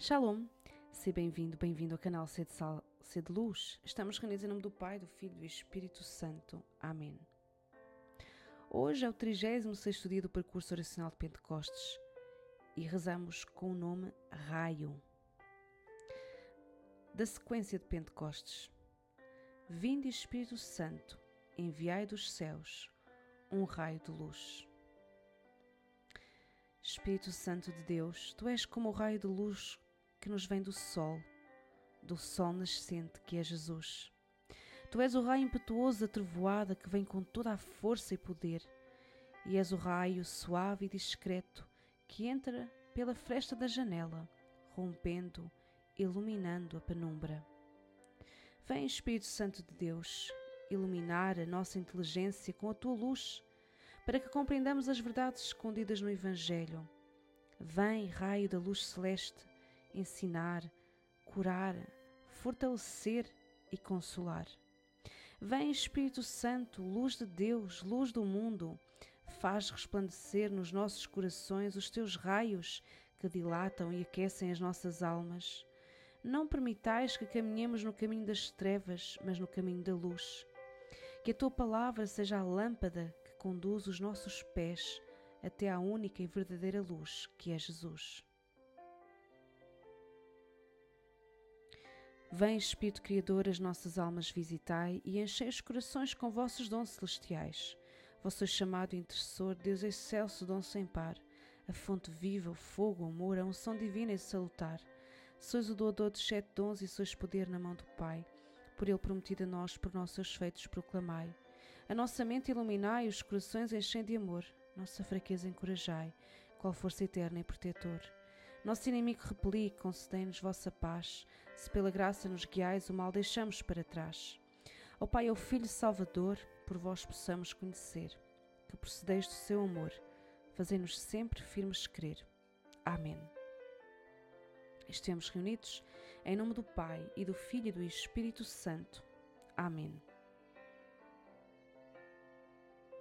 Shalom, seja bem-vindo, bem-vindo ao canal Sede Sal, Sede Luz. Estamos reunidos em nome do Pai, do Filho e do Espírito Santo. Amém. Hoje é o 36 dia do percurso oracional de Pentecostes e rezamos com o nome Raio. Da sequência de Pentecostes. Vinde Espírito Santo, enviai dos céus um raio de luz. Espírito Santo de Deus, tu és como o raio de luz que nos vem do sol, do sol nascente que é Jesus. Tu és o raio impetuoso da trovoada que vem com toda a força e poder, e és o raio suave e discreto que entra pela fresta da janela, rompendo, iluminando a penumbra. Vem, Espírito Santo de Deus, iluminar a nossa inteligência com a tua luz, para que compreendamos as verdades escondidas no Evangelho. Vem, raio da luz celeste, ensinar, curar, fortalecer e consolar. Vem Espírito Santo, luz de Deus, luz do mundo, faz resplandecer nos nossos corações os teus raios que dilatam e aquecem as nossas almas. Não permitais que caminhemos no caminho das trevas, mas no caminho da luz. Que a tua palavra seja a lâmpada que conduz os nossos pés até à única e verdadeira luz que é Jesus. Vem, Espírito Criador, as nossas almas visitai e enchei os corações com vossos dons celestiais. Vosso chamado intercessor, Deus excelso, dom sem par, a fonte viva, o fogo, o amor, a unção divina e salutar. Sois o doador de sete dons e sois poder na mão do Pai. Por ele prometido a nós, por nossos feitos proclamai. A nossa mente iluminai, os corações enchem de amor, nossa fraqueza encorajai, qual força eterna e protetor. Nosso inimigo repeli, concedei-nos vossa paz. Se pela graça nos guiais, o mal deixamos para trás. Ó Pai, ao Filho Salvador, por vós possamos conhecer, que procedeis do seu amor, fazei-nos sempre firmes crer. Amém. Estamos reunidos em nome do Pai e do Filho e do Espírito Santo. Amém.